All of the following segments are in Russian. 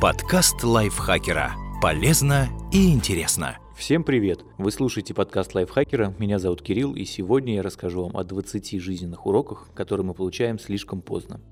Подкаст лайфхакера. Полезно и интересно. Всем привет! Вы слушаете подкаст лайфхакера. Меня зовут Кирилл, и сегодня я расскажу вам о 20 жизненных уроках, которые мы получаем слишком поздно.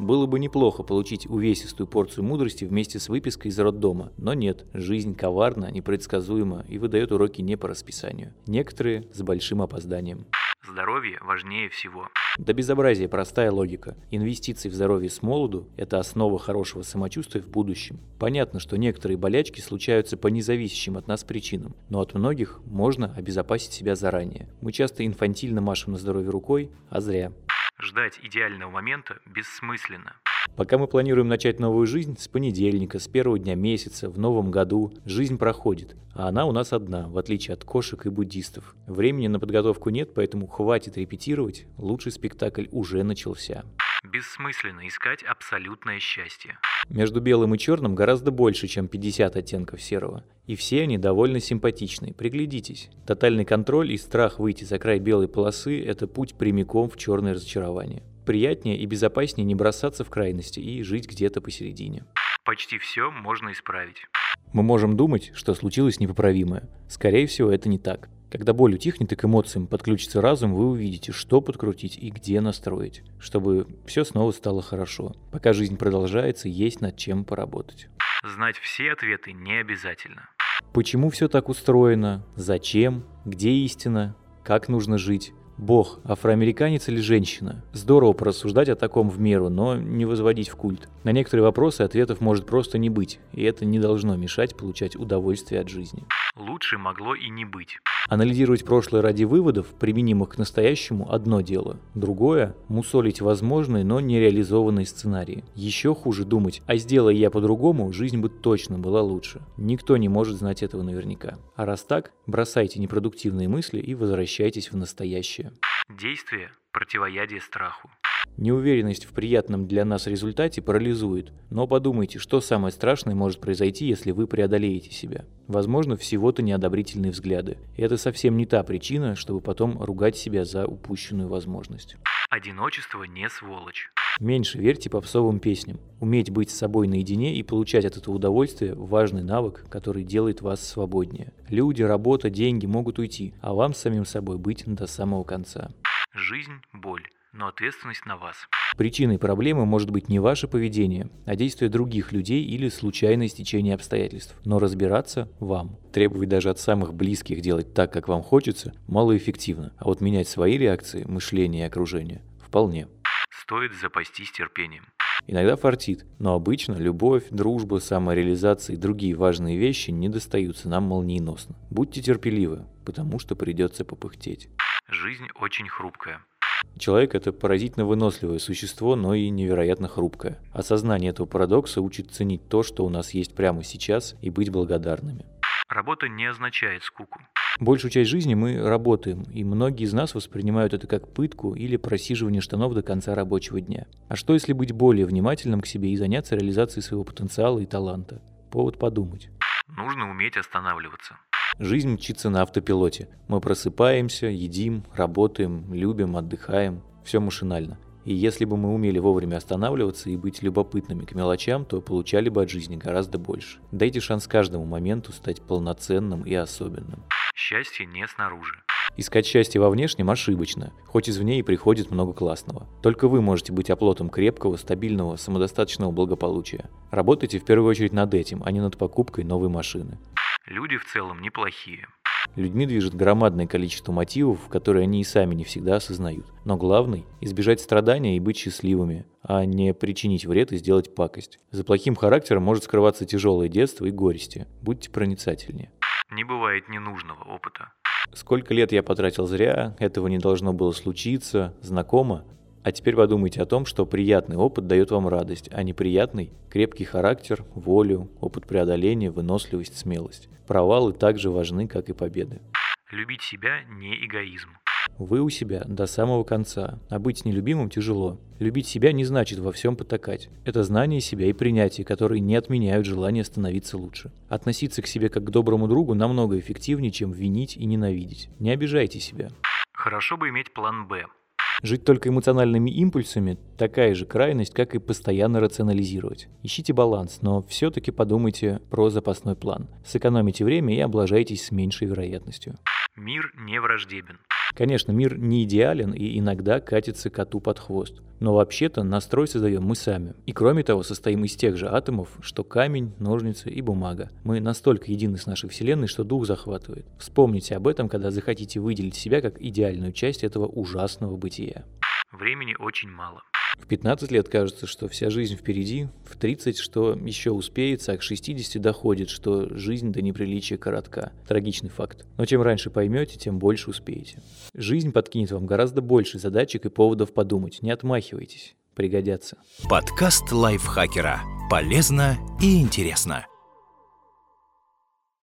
Было бы неплохо получить увесистую порцию мудрости вместе с выпиской из роддома, но нет, жизнь коварна, непредсказуема и выдает уроки не по расписанию. Некоторые с большим опозданием. Здоровье важнее всего. До безобразия простая логика. Инвестиции в здоровье с молоду – это основа хорошего самочувствия в будущем. Понятно, что некоторые болячки случаются по независящим от нас причинам, но от многих можно обезопасить себя заранее. Мы часто инфантильно машем на здоровье рукой, а зря. Ждать идеального момента бессмысленно. Пока мы планируем начать новую жизнь, с понедельника, с первого дня месяца, в новом году, жизнь проходит, а она у нас одна, в отличие от кошек и буддистов. Времени на подготовку нет, поэтому хватит репетировать, лучший спектакль уже начался. Бессмысленно искать абсолютное счастье. Между белым и черным гораздо больше, чем 50 оттенков серого. И все они довольно симпатичны. Приглядитесь. Тотальный контроль и страх выйти за край белой полосы – это путь прямиком в черное разочарование. Приятнее и безопаснее не бросаться в крайности и жить где-то посередине. Почти все можно исправить. Мы можем думать, что случилось непоправимое. Скорее всего, это не так. Когда боль утихнет и к эмоциям подключится разум, вы увидите, что подкрутить и где настроить, чтобы все снова стало хорошо. Пока жизнь продолжается, есть над чем поработать. Знать все ответы не обязательно. Почему все так устроено? Зачем? Где истина? Как нужно жить? Бог, афроамериканец или женщина? Здорово порассуждать о таком в меру, но не возводить в культ. На некоторые вопросы ответов может просто не быть, и это не должно мешать получать удовольствие от жизни. Лучше могло и не быть. Анализировать прошлое ради выводов, применимых к настоящему, одно дело. Другое – мусолить возможные, но нереализованные сценарии. Еще хуже думать, а сделая я по-другому, жизнь бы точно была лучше. Никто не может знать этого наверняка. А раз так, бросайте непродуктивные мысли и возвращайтесь в настоящее. Действие – противоядие страху. Неуверенность в приятном для нас результате парализует, но подумайте, что самое страшное может произойти, если вы преодолеете себя. Возможно, всего-то неодобрительные взгляды. И это совсем не та причина, чтобы потом ругать себя за упущенную возможность. Одиночество не сволочь. Меньше верьте попсовым песням. Уметь быть с собой наедине и получать от этого удовольствие – важный навык, который делает вас свободнее. Люди, работа, деньги могут уйти, а вам с самим собой быть до самого конца. Жизнь – боль но ответственность на вас. Причиной проблемы может быть не ваше поведение, а действия других людей или случайное стечение обстоятельств. Но разбираться вам. Требовать даже от самых близких делать так, как вам хочется, малоэффективно. А вот менять свои реакции, мышление и окружение – вполне. Стоит запастись терпением. Иногда фартит, но обычно любовь, дружба, самореализация и другие важные вещи не достаются нам молниеносно. Будьте терпеливы, потому что придется попыхтеть. Жизнь очень хрупкая. Человек – это поразительно выносливое существо, но и невероятно хрупкое. Осознание этого парадокса учит ценить то, что у нас есть прямо сейчас, и быть благодарными. Работа не означает скуку. Большую часть жизни мы работаем, и многие из нас воспринимают это как пытку или просиживание штанов до конца рабочего дня. А что если быть более внимательным к себе и заняться реализацией своего потенциала и таланта? Повод подумать. Нужно уметь останавливаться. Жизнь мчится на автопилоте. Мы просыпаемся, едим, работаем, любим, отдыхаем. Все машинально. И если бы мы умели вовремя останавливаться и быть любопытными к мелочам, то получали бы от жизни гораздо больше. Дайте шанс каждому моменту стать полноценным и особенным. Счастье не снаружи. Искать счастье во внешнем ошибочно, хоть извне и приходит много классного. Только вы можете быть оплотом крепкого, стабильного, самодостаточного благополучия. Работайте в первую очередь над этим, а не над покупкой новой машины. Люди в целом неплохие. Людьми движет громадное количество мотивов, которые они и сами не всегда осознают. Но главный – избежать страдания и быть счастливыми, а не причинить вред и сделать пакость. За плохим характером может скрываться тяжелое детство и горести. Будьте проницательнее. Не бывает ненужного опыта. Сколько лет я потратил зря, этого не должно было случиться, знакомо. А теперь подумайте о том, что приятный опыт дает вам радость, а неприятный – крепкий характер, волю, опыт преодоления, выносливость, смелость. Провалы также важны, как и победы. Любить себя не эгоизм. Вы у себя до самого конца, а быть нелюбимым тяжело. Любить себя не значит во всем потакать. Это знание себя и принятие, которые не отменяют желание становиться лучше. Относиться к себе как к доброму другу намного эффективнее, чем винить и ненавидеть. Не обижайте себя. Хорошо бы иметь план «Б». Жить только эмоциональными импульсами – такая же крайность, как и постоянно рационализировать. Ищите баланс, но все-таки подумайте про запасной план. Сэкономите время и облажайтесь с меньшей вероятностью. Мир не враждебен. Конечно, мир не идеален и иногда катится коту под хвост. Но вообще-то настрой создаем мы сами. И кроме того, состоим из тех же атомов, что камень, ножницы и бумага. Мы настолько едины с нашей Вселенной, что дух захватывает. Вспомните об этом, когда захотите выделить себя как идеальную часть этого ужасного бытия. Времени очень мало. В 15 лет кажется, что вся жизнь впереди, в 30, что еще успеется, а к 60 доходит, что жизнь до неприличия коротка. Трагичный факт. Но чем раньше поймете, тем больше успеете. Жизнь подкинет вам гораздо больше задачек и поводов подумать. Не отмахивайтесь. Пригодятся. Подкаст лайфхакера. Полезно и интересно.